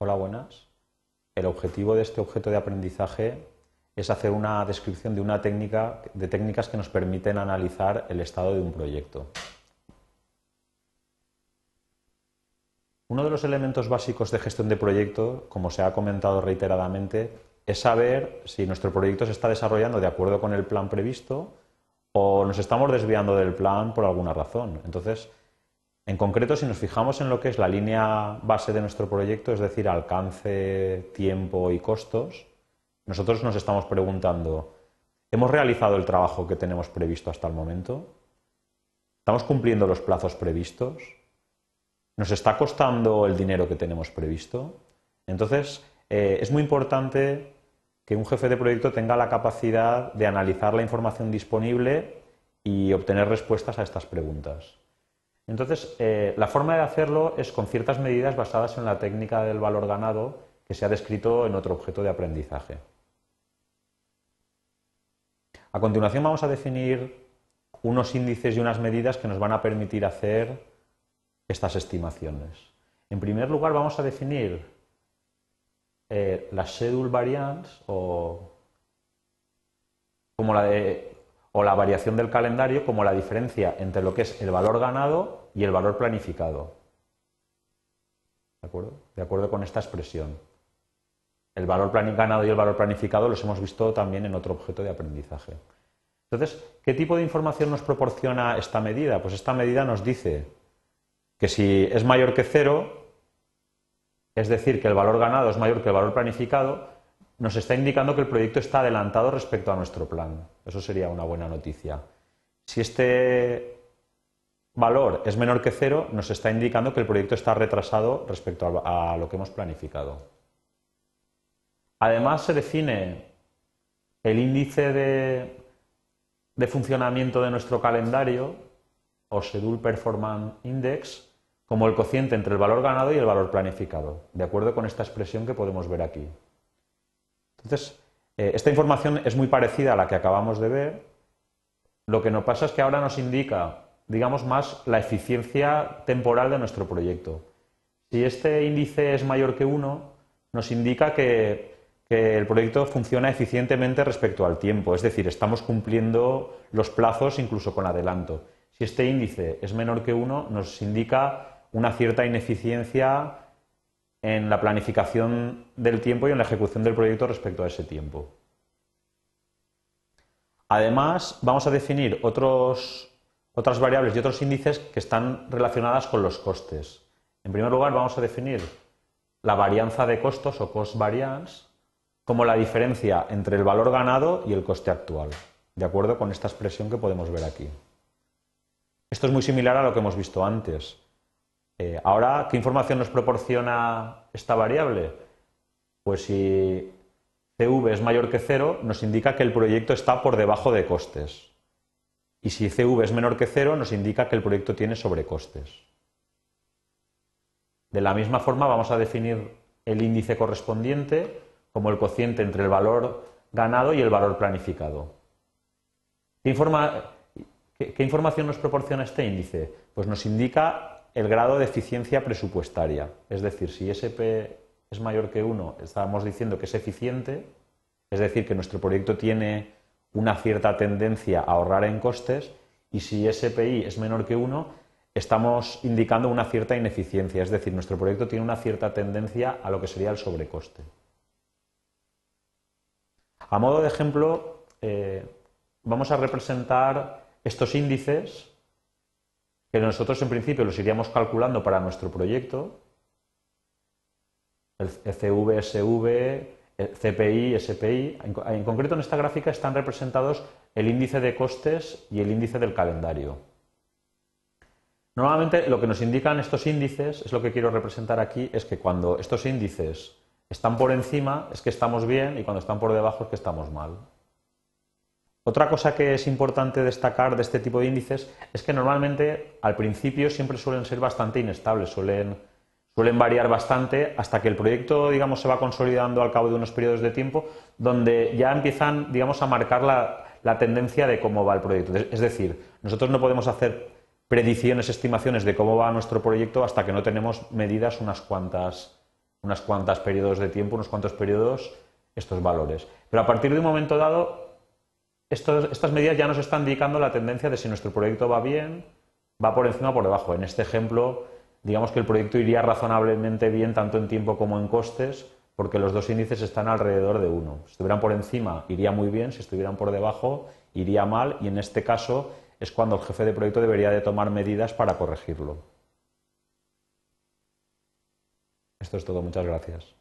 Hola, buenas. El objetivo de este objeto de aprendizaje es hacer una descripción de una técnica de técnicas que nos permiten analizar el estado de un proyecto. Uno de los elementos básicos de gestión de proyecto, como se ha comentado reiteradamente, es saber si nuestro proyecto se está desarrollando de acuerdo con el plan previsto o nos estamos desviando del plan por alguna razón. Entonces, en concreto, si nos fijamos en lo que es la línea base de nuestro proyecto, es decir, alcance, tiempo y costos, nosotros nos estamos preguntando, ¿hemos realizado el trabajo que tenemos previsto hasta el momento? ¿Estamos cumpliendo los plazos previstos? ¿Nos está costando el dinero que tenemos previsto? Entonces, eh, es muy importante que un jefe de proyecto tenga la capacidad de analizar la información disponible y obtener respuestas a estas preguntas. Entonces, eh, la forma de hacerlo es con ciertas medidas basadas en la técnica del valor ganado que se ha descrito en otro objeto de aprendizaje. A continuación vamos a definir unos índices y unas medidas que nos van a permitir hacer estas estimaciones. En primer lugar vamos a definir eh, las schedule variance o, como la de o la variación del calendario como la diferencia entre lo que es el valor ganado y el valor planificado. ¿De acuerdo? De acuerdo con esta expresión. El valor ganado y el valor planificado los hemos visto también en otro objeto de aprendizaje. Entonces, ¿qué tipo de información nos proporciona esta medida? Pues esta medida nos dice que si es mayor que cero, es decir, que el valor ganado es mayor que el valor planificado, nos está indicando que el proyecto está adelantado respecto a nuestro plan. Eso sería una buena noticia. Si este valor es menor que cero, nos está indicando que el proyecto está retrasado respecto a lo que hemos planificado. Además, se define el índice de, funcionamiento de nuestro calendario, o Schedule Performance Index, como el cociente entre el valor ganado y el valor planificado, de acuerdo con esta expresión que podemos ver aquí. Entonces, eh, esta información es muy parecida a la que acabamos de ver. Lo que nos pasa es que ahora nos indica, digamos, más la eficiencia temporal de nuestro proyecto. Si este índice es mayor que 1, nos indica que, el proyecto funciona eficientemente respecto al tiempo, es decir, estamos cumpliendo los plazos incluso con adelanto. Si este índice es menor que 1, nos indica una cierta ineficiencia en la planificación del tiempo y en la ejecución del proyecto respecto a ese tiempo. Además, vamos a definir otras variables y otros índices que están relacionadas con los costes. En primer lugar, vamos a definir la varianza de costos o cost variance como la diferencia entre el valor ganado y el coste actual, de acuerdo con esta expresión que podemos ver aquí. Esto es muy similar a lo que hemos visto antes. Eh, ahora, ¿qué información nos proporciona esta variable? Pues si CV es mayor que cero, nos indica que el proyecto está por debajo de costes. Y si CV es menor que cero, nos indica que el proyecto tiene sobrecostes. De la misma forma, vamos a definir el índice correspondiente como el cociente entre el valor ganado y el valor planificado. ¿Qué, ¿Qué, información nos proporciona este índice? Pues nos indica el grado de eficiencia presupuestaria. Es decir, si SP es mayor que 1, estábamos diciendo que es eficiente, es decir, que nuestro proyecto tiene una cierta tendencia a ahorrar en costes, y si SPI es menor que 1, estamos indicando una cierta ineficiencia, es decir, nuestro proyecto tiene una cierta tendencia a lo que sería el sobrecoste. A modo de ejemplo, eh, vamos a representar estos índices que nosotros en principio los iríamos calculando para nuestro proyecto, el CV, SV, el CPI, SPI. En, concreto en esta gráfica están representados el índice de costes y el índice del calendario. Normalmente lo que nos indican estos índices, es lo que quiero representar aquí, es que cuando estos índices están por encima es que estamos bien y cuando están por debajo es que estamos mal. Otra cosa que es importante destacar de este tipo de índices es que normalmente al principio siempre suelen ser bastante inestables, suelen, suelen variar bastante hasta que el proyecto digamos, se va consolidando al cabo de unos periodos de tiempo donde ya empiezan digamos, a marcar la, la tendencia de cómo va el proyecto. Es decir, nosotros no podemos hacer predicciones, estimaciones de cómo va nuestro proyecto hasta que no tenemos medidas unas cuantas unas cuantas periodos de tiempo, unos cuantos periodos, estos valores. Pero a partir de un momento dado, estas medidas ya nos están indicando la tendencia de si nuestro proyecto va bien, va por encima o por debajo. En este ejemplo, digamos que el proyecto iría razonablemente bien tanto en tiempo como en costes, porque los dos índices están alrededor de uno. Si estuvieran por encima, iría muy bien, si estuvieran por debajo, iría mal, y en este caso es cuando el jefe de proyecto debería de tomar medidas para corregirlo. Esto es todo, muchas gracias.